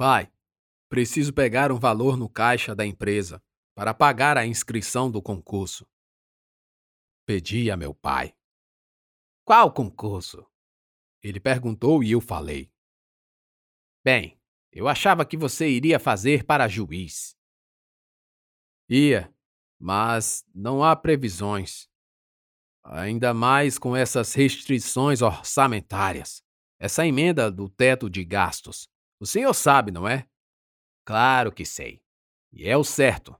Pai, preciso pegar um valor no caixa da empresa para pagar a inscrição do concurso. Pedi a meu pai. Qual concurso? Ele perguntou e eu falei. Bem, eu achava que você iria fazer para juiz. Ia, mas não há previsões. Ainda mais com essas restrições orçamentárias. Essa emenda do teto de gastos. O senhor sabe, não é? Claro que sei. E é o certo.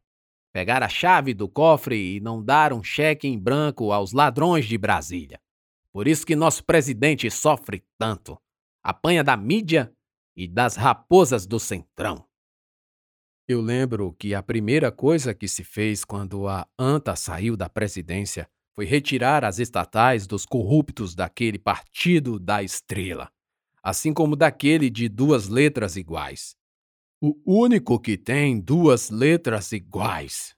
Pegar a chave do cofre e não dar um cheque em branco aos ladrões de Brasília. Por isso que nosso presidente sofre tanto. Apanha da mídia e das raposas do Centrão. Eu lembro que a primeira coisa que se fez quando a ANTA saiu da presidência foi retirar as estatais dos corruptos daquele partido da estrela, assim como daquele de duas letras iguais. O único que tem duas letras iguais.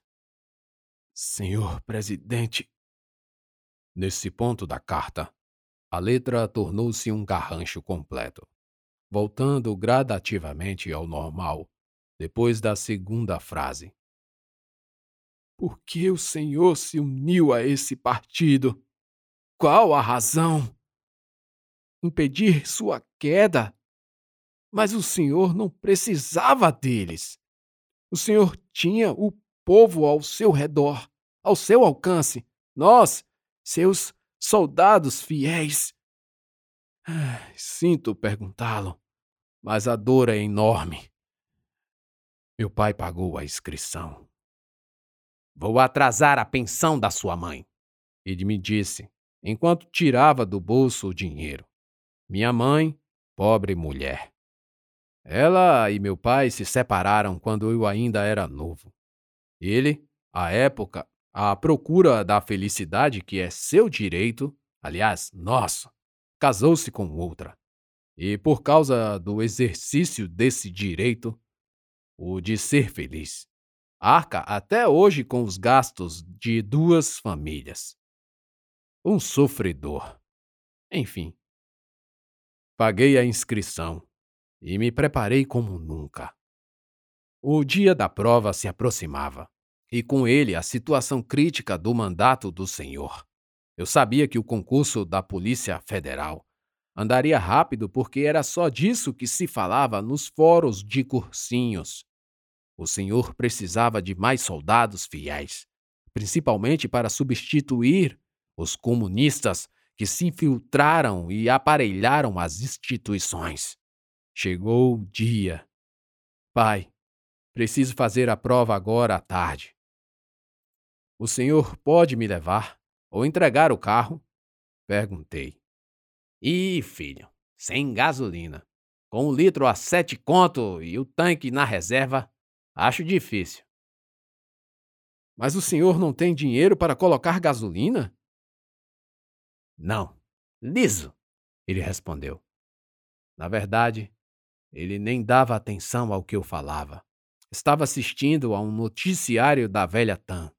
Senhor presidente. Nesse ponto da carta, a letra tornou-se um garrancho completo, voltando gradativamente ao normal depois da segunda frase. Por que o Senhor se uniu a esse partido? Qual a razão? Impedir sua queda? Mas o Senhor não precisava deles. O Senhor tinha o povo ao seu redor, ao seu alcance. Nós, seus soldados fiéis. Sinto perguntá-lo, mas a dor é enorme. Meu pai pagou a inscrição. Vou atrasar a pensão da sua mãe, ele me disse, enquanto tirava do bolso o dinheiro. Minha mãe, pobre mulher. Ela e meu pai se separaram quando eu ainda era novo. Ele, à época, à procura da felicidade que é seu direito, aliás, nosso, casou-se com outra. E por causa do exercício desse direito, o de ser feliz. Arca até hoje com os gastos de duas famílias. Um sofredor. Enfim. Paguei a inscrição e me preparei como nunca. O dia da prova se aproximava, e com ele a situação crítica do mandato do senhor. Eu sabia que o concurso da Polícia Federal andaria rápido porque era só disso que se falava nos fóruns de cursinhos. O Senhor precisava de mais soldados fiéis, principalmente para substituir os comunistas que se infiltraram e aparelharam as instituições. Chegou o dia. Pai, preciso fazer a prova agora à tarde. O senhor pode me levar ou entregar o carro? Perguntei. Ih, filho, sem gasolina. Com um litro a sete conto e o tanque na reserva, Acho difícil. Mas o senhor não tem dinheiro para colocar gasolina? Não. Liso, ele respondeu. Na verdade, ele nem dava atenção ao que eu falava. Estava assistindo a um noticiário da velha Tan.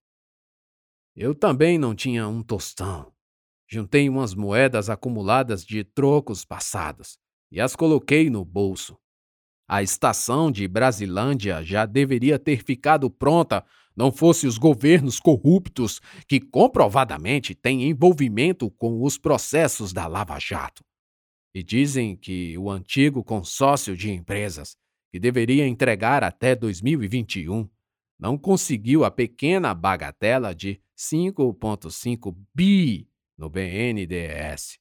Eu também não tinha um tostão. Juntei umas moedas acumuladas de trocos passados e as coloquei no bolso. A estação de Brasilândia já deveria ter ficado pronta, não fosse os governos corruptos que comprovadamente têm envolvimento com os processos da Lava Jato. E dizem que o antigo consórcio de empresas, que deveria entregar até 2021, não conseguiu a pequena bagatela de 5,5 bi no BNDES.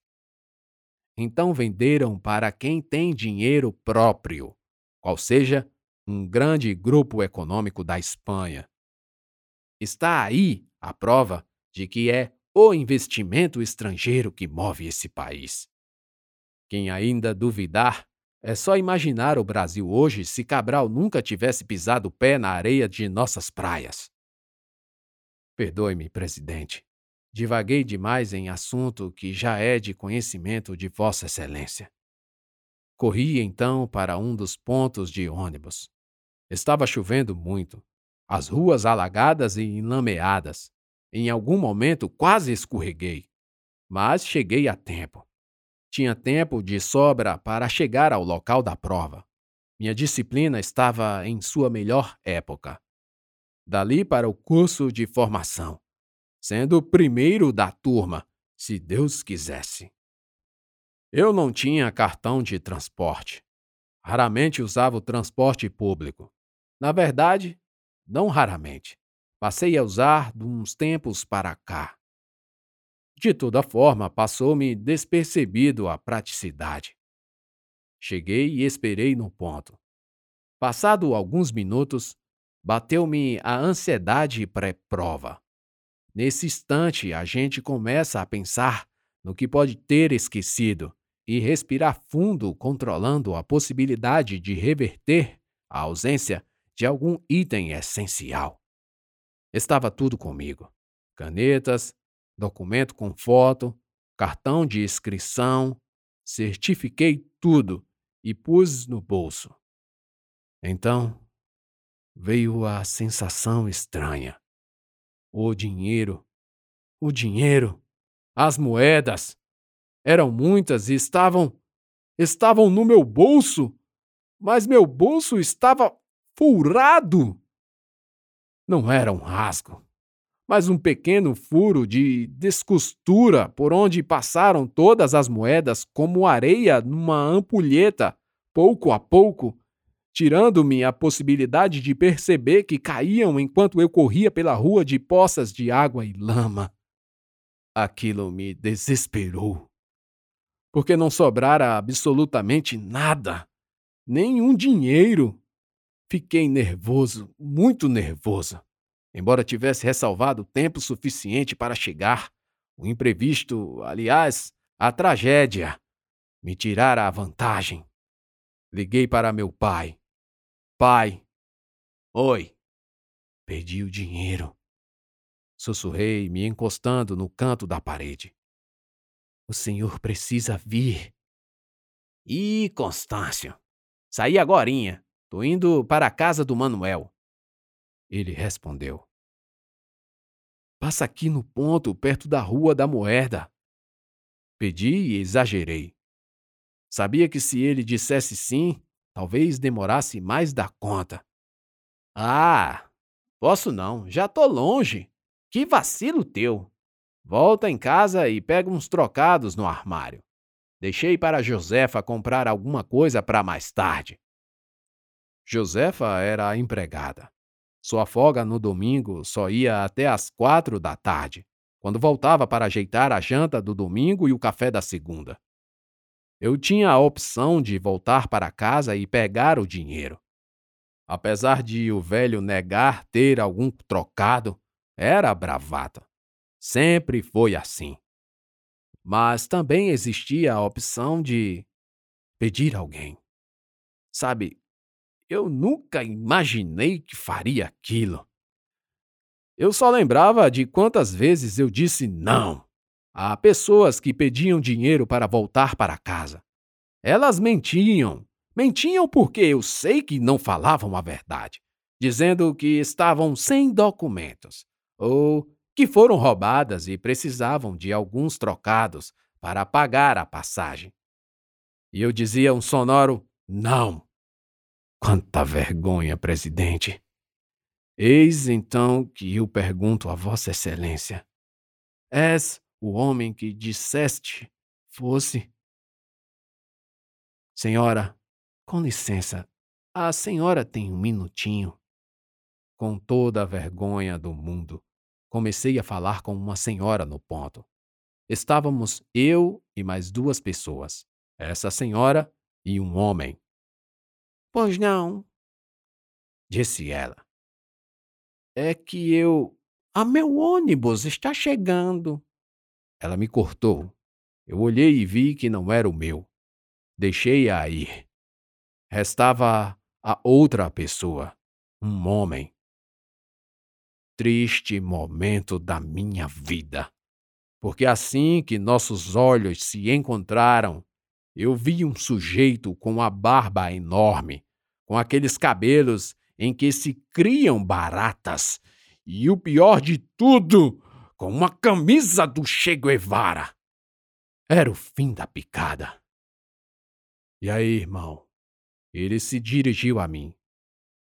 Então venderam para quem tem dinheiro próprio qual seja um grande grupo econômico da Espanha. Está aí a prova de que é o investimento estrangeiro que move esse país. Quem ainda duvidar, é só imaginar o Brasil hoje se Cabral nunca tivesse pisado o pé na areia de nossas praias. Perdoe-me, presidente. Divaguei demais em assunto que já é de conhecimento de Vossa Excelência. Corri então para um dos pontos de ônibus. Estava chovendo muito, as ruas alagadas e enlameadas. Em algum momento quase escorreguei, mas cheguei a tempo. Tinha tempo de sobra para chegar ao local da prova. Minha disciplina estava em sua melhor época. Dali para o curso de formação, sendo o primeiro da turma, se Deus quisesse. Eu não tinha cartão de transporte. Raramente usava o transporte público. Na verdade, não raramente. Passei a usar de uns tempos para cá. De toda forma, passou-me despercebido a praticidade. Cheguei e esperei no ponto. Passado alguns minutos, bateu-me a ansiedade pré-prova. Nesse instante, a gente começa a pensar no que pode ter esquecido e respirar fundo, controlando a possibilidade de reverter a ausência de algum item essencial. Estava tudo comigo: canetas, documento com foto, cartão de inscrição, certifiquei tudo e pus no bolso. Então veio a sensação estranha. O dinheiro, o dinheiro, as moedas. Eram muitas e estavam. estavam no meu bolso, mas meu bolso estava furado. Não era um rasgo, mas um pequeno furo de descostura por onde passaram todas as moedas como areia numa ampulheta, pouco a pouco, tirando-me a possibilidade de perceber que caíam enquanto eu corria pela rua de poças de água e lama. Aquilo me desesperou, porque não sobrara absolutamente nada, nenhum dinheiro. Fiquei nervoso, muito nervoso. Embora tivesse ressalvado tempo suficiente para chegar, o imprevisto, aliás, a tragédia, me tirara a vantagem. Liguei para meu pai. Pai. Oi. Perdi o dinheiro. Sussurrei, me encostando no canto da parede. O senhor precisa vir. Ih, Constâncio. Saí agorinha. Tô indo para a casa do Manuel. Ele respondeu. Passa aqui no ponto, perto da Rua da Moeda. Pedi e exagerei. Sabia que se ele dissesse sim, talvez demorasse mais da conta. Ah, posso não, já tô longe. Que vacilo teu. Volta em casa e pega uns trocados no armário. Deixei para Josefa comprar alguma coisa para mais tarde. Josefa era a empregada. Sua folga no domingo só ia até às quatro da tarde, quando voltava para ajeitar a janta do domingo e o café da segunda. Eu tinha a opção de voltar para casa e pegar o dinheiro. Apesar de o velho negar ter algum trocado, era bravata. Sempre foi assim. Mas também existia a opção de pedir alguém. Sabe, eu nunca imaginei que faria aquilo. Eu só lembrava de quantas vezes eu disse não a pessoas que pediam dinheiro para voltar para casa. Elas mentiam. Mentiam porque eu sei que não falavam a verdade, dizendo que estavam sem documentos ou que foram roubadas e precisavam de alguns trocados para pagar a passagem. E eu dizia um sonoro não. Quanta vergonha, presidente! Eis então que eu pergunto a Vossa Excelência: És o homem que disseste fosse? Senhora, com licença, a senhora tem um minutinho? Com toda a vergonha do mundo, comecei a falar com uma senhora no ponto. Estávamos eu e mais duas pessoas, essa senhora e um homem. Pois não, disse ela. É que eu. Ah, meu ônibus está chegando. Ela me cortou. Eu olhei e vi que não era o meu. Deixei-a ir. Restava a outra pessoa, um homem. Triste momento da minha vida. Porque assim que nossos olhos se encontraram, eu vi um sujeito com a barba enorme, com aqueles cabelos em que se criam baratas, e o pior de tudo, com uma camisa do Che Guevara. Era o fim da picada. E aí, irmão? Ele se dirigiu a mim.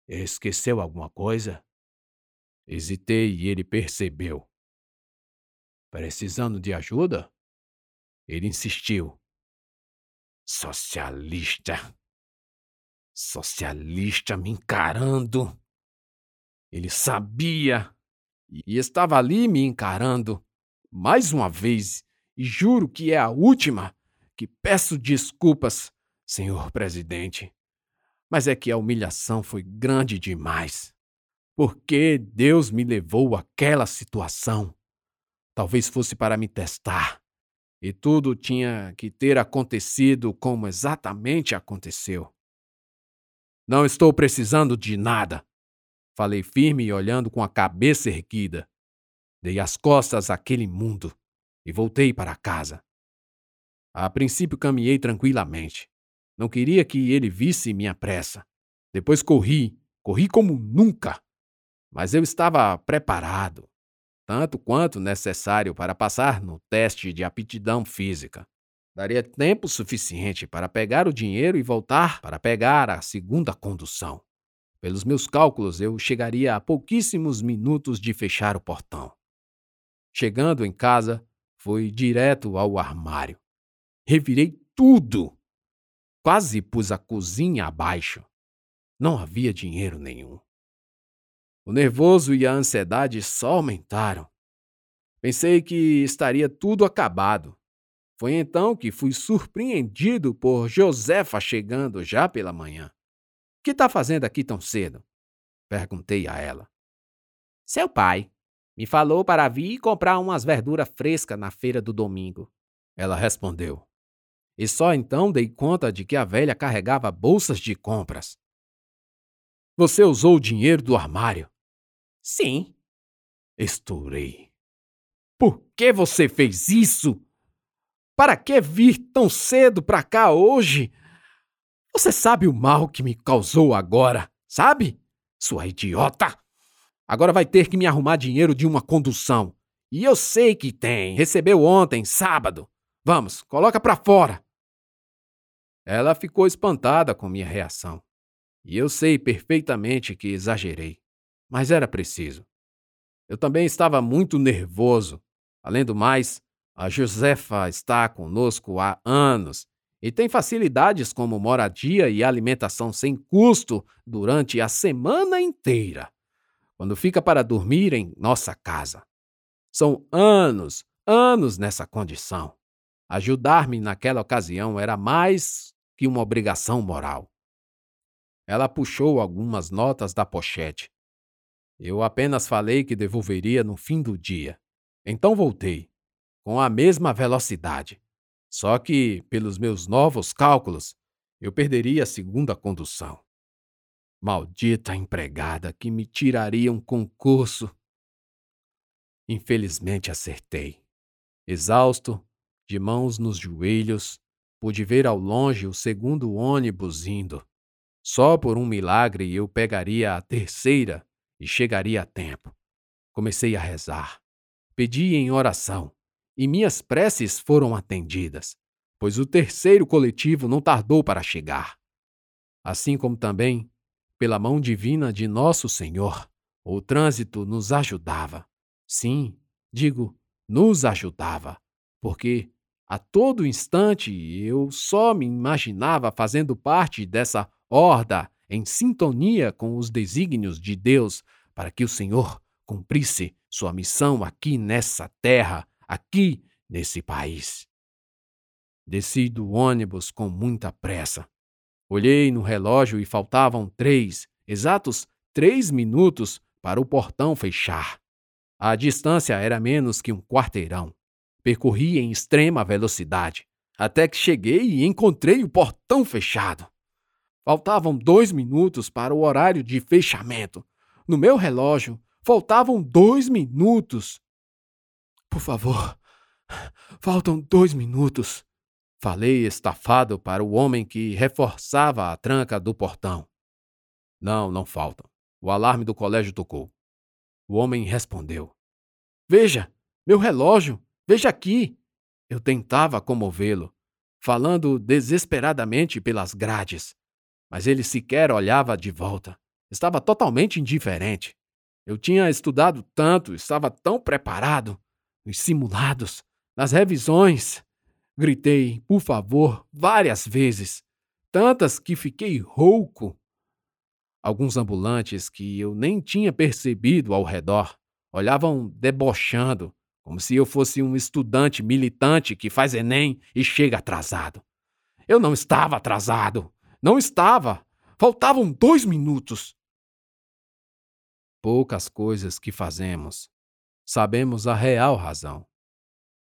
Esqueceu alguma coisa? Hesitei e ele percebeu. Precisando de ajuda? Ele insistiu. Socialista. Socialista me encarando. Ele sabia e estava ali me encarando. Mais uma vez, e juro que é a última, que peço desculpas, senhor presidente. Mas é que a humilhação foi grande demais. Porque Deus me levou àquela situação. Talvez fosse para me testar. E tudo tinha que ter acontecido como exatamente aconteceu. Não estou precisando de nada. Falei firme e olhando com a cabeça erguida. Dei as costas àquele mundo e voltei para casa. A princípio caminhei tranquilamente. Não queria que ele visse minha pressa. Depois corri, corri como nunca. Mas eu estava preparado, tanto quanto necessário para passar no teste de aptidão física. Daria tempo suficiente para pegar o dinheiro e voltar para pegar a segunda condução. Pelos meus cálculos, eu chegaria a pouquíssimos minutos de fechar o portão. Chegando em casa, fui direto ao armário. Revirei tudo. Quase pus a cozinha abaixo. Não havia dinheiro nenhum. O nervoso e a ansiedade só aumentaram. Pensei que estaria tudo acabado. Foi então que fui surpreendido por Josefa chegando já pela manhã. Que está fazendo aqui tão cedo? Perguntei a ela. Seu pai. Me falou para vir comprar umas verduras frescas na feira do domingo. Ela respondeu. E só então dei conta de que a velha carregava bolsas de compras. Você usou o dinheiro do armário? Sim. Estourei. Por que você fez isso? Para que vir tão cedo para cá hoje? Você sabe o mal que me causou agora, sabe? Sua idiota! Agora vai ter que me arrumar dinheiro de uma condução. E eu sei que tem. Recebeu ontem, sábado. Vamos, coloca pra fora. Ela ficou espantada com minha reação. E eu sei perfeitamente que exagerei. Mas era preciso. Eu também estava muito nervoso. Além do mais, a Josefa está conosco há anos e tem facilidades como moradia e alimentação sem custo durante a semana inteira, quando fica para dormir em nossa casa. São anos, anos nessa condição. Ajudar-me naquela ocasião era mais que uma obrigação moral. Ela puxou algumas notas da pochete. Eu apenas falei que devolveria no fim do dia. Então voltei, com a mesma velocidade só que, pelos meus novos cálculos, eu perderia a segunda condução. Maldita empregada que me tiraria um concurso. Infelizmente acertei. Exausto, de mãos nos joelhos, pude ver ao longe o segundo ônibus indo. Só por um milagre eu pegaria a terceira e chegaria a tempo. Comecei a rezar. Pedi em oração e minhas preces foram atendidas, pois o terceiro coletivo não tardou para chegar. Assim como também, pela mão divina de Nosso Senhor, o trânsito nos ajudava. Sim, digo, nos ajudava, porque a todo instante eu só me imaginava fazendo parte dessa horda em sintonia com os desígnios de Deus para que o Senhor cumprisse sua missão aqui nessa terra aqui nesse país. Desci do ônibus com muita pressa. Olhei no relógio e faltavam três, exatos três minutos para o portão fechar. A distância era menos que um quarteirão. Percorri em extrema velocidade, até que cheguei e encontrei o portão fechado. Faltavam dois minutos para o horário de fechamento. No meu relógio, faltavam dois minutos. Por favor, faltam dois minutos. Falei estafado para o homem que reforçava a tranca do portão. Não, não faltam. O alarme do colégio tocou. O homem respondeu: Veja, meu relógio, veja aqui. Eu tentava comovê-lo, falando desesperadamente pelas grades. Mas ele sequer olhava de volta. Estava totalmente indiferente. Eu tinha estudado tanto, estava tão preparado. Nos simulados, nas revisões. Gritei, por favor, várias vezes. Tantas que fiquei rouco. Alguns ambulantes que eu nem tinha percebido ao redor olhavam debochando, como se eu fosse um estudante militante que faz Enem e chega atrasado. Eu não estava atrasado. Não estava. Faltavam dois minutos. Poucas coisas que fazemos sabemos a real razão.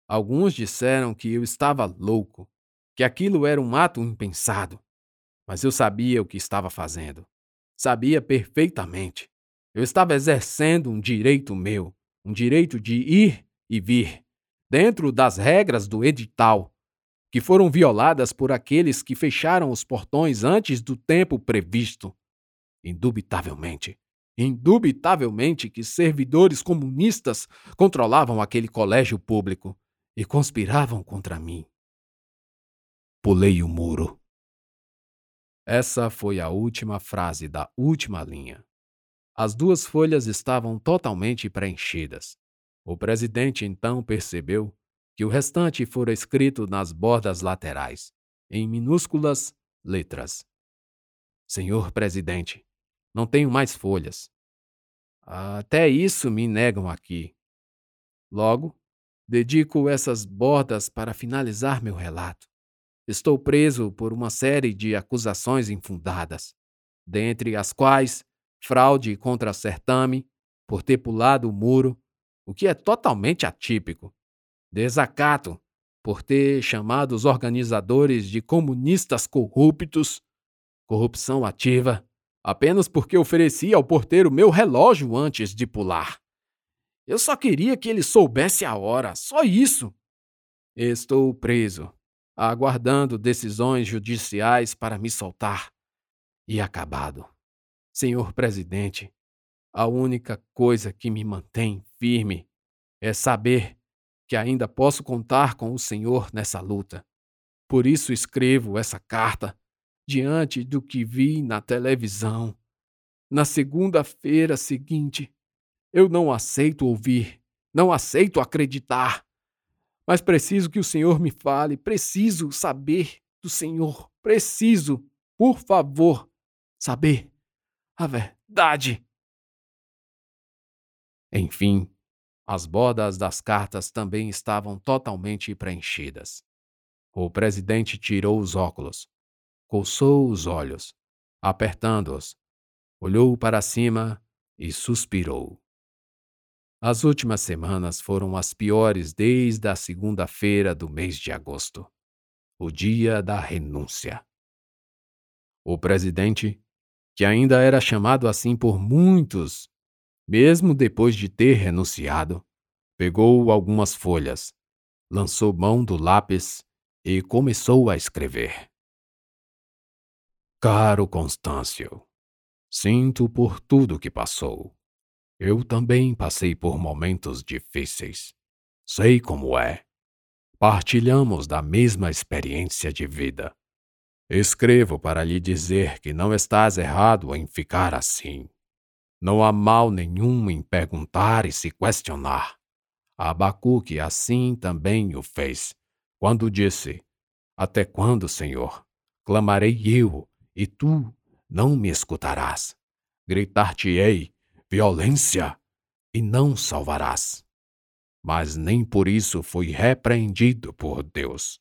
Alguns disseram que eu estava louco, que aquilo era um ato impensado. Mas eu sabia o que estava fazendo. Sabia perfeitamente. Eu estava exercendo um direito meu, um direito de ir e vir, dentro das regras do edital, que foram violadas por aqueles que fecharam os portões antes do tempo previsto. Indubitavelmente, indubitavelmente que servidores comunistas controlavam aquele colégio público e conspiravam contra mim. Pulei o muro. Essa foi a última frase da última linha. As duas folhas estavam totalmente preenchidas. O presidente então percebeu que o restante fora escrito nas bordas laterais, em minúsculas letras. Senhor presidente, não tenho mais folhas. Até isso me negam aqui. Logo, dedico essas bordas para finalizar meu relato. Estou preso por uma série de acusações infundadas, dentre as quais fraude contra certame, por ter pulado o muro, o que é totalmente atípico, desacato, por ter chamado os organizadores de comunistas corruptos, corrupção ativa, apenas porque ofereci ao porteiro meu relógio antes de pular. Eu só queria que ele soubesse a hora, só isso. Estou preso, aguardando decisões judiciais para me soltar. E acabado. Senhor presidente, a única coisa que me mantém firme é saber que ainda posso contar com o Senhor nessa luta. Por isso escrevo essa carta diante do que vi na televisão. Na segunda-feira seguinte, eu não aceito ouvir, não aceito acreditar. Mas preciso que o Senhor me fale, preciso saber do Senhor, preciso, por favor, saber a verdade. Enfim, as bordas das cartas também estavam totalmente preenchidas. O presidente tirou os óculos, coçou os olhos, apertando-os, olhou para cima e suspirou. As últimas semanas foram as piores desde a segunda-feira do mês de agosto, o dia da renúncia. O presidente, que ainda era chamado assim por muitos, mesmo depois de ter renunciado, pegou algumas folhas, lançou mão do lápis e começou a escrever. Caro Constâncio, sinto por tudo que passou. Eu também passei por momentos difíceis. Sei como é. Partilhamos da mesma experiência de vida. Escrevo para lhe dizer que não estás errado em ficar assim. Não há mal nenhum em perguntar e se questionar. Abacuque assim também o fez, quando disse: Até quando, Senhor? Clamarei eu, e tu não me escutarás. Gritar-te-ei violência e não salvarás. Mas nem por isso fui repreendido por Deus.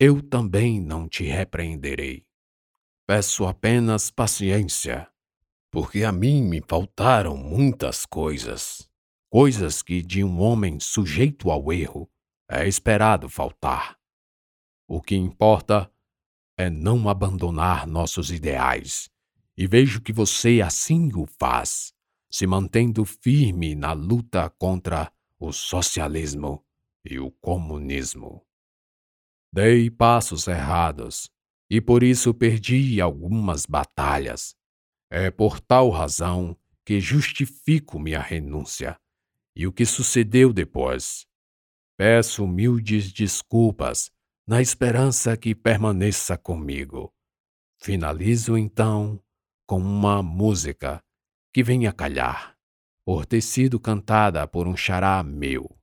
Eu também não te repreenderei. Peço apenas paciência, porque a mim me faltaram muitas coisas, coisas que de um homem sujeito ao erro é esperado faltar. O que importa é não abandonar nossos ideais, e vejo que você assim o faz se mantendo firme na luta contra o socialismo e o comunismo. Dei passos errados e por isso perdi algumas batalhas. É por tal razão que justifico minha renúncia e o que sucedeu depois. Peço humildes desculpas na esperança que permaneça comigo. Finalizo então com uma música que vem a calhar, por ter sido cantada por um xará meu.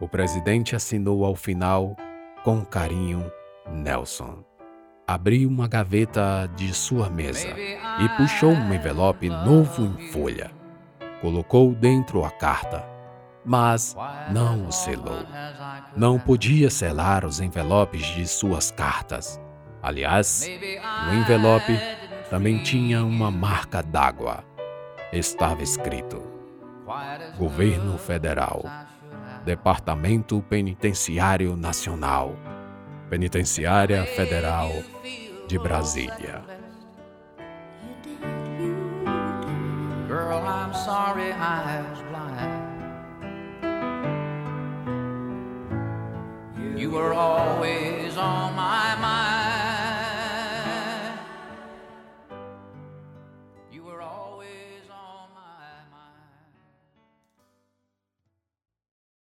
O presidente assinou ao final, com carinho, Nelson. Abriu uma gaveta de sua mesa e puxou um envelope novo em folha. Colocou dentro a carta, mas não o selou. Não podia selar os envelopes de suas cartas. Aliás, o envelope também tinha uma marca d'água. Estava escrito: Governo Federal, Departamento Penitenciário Nacional, Penitenciária Federal de Brasília. Girl, I'm sorry I was blind. You were always on my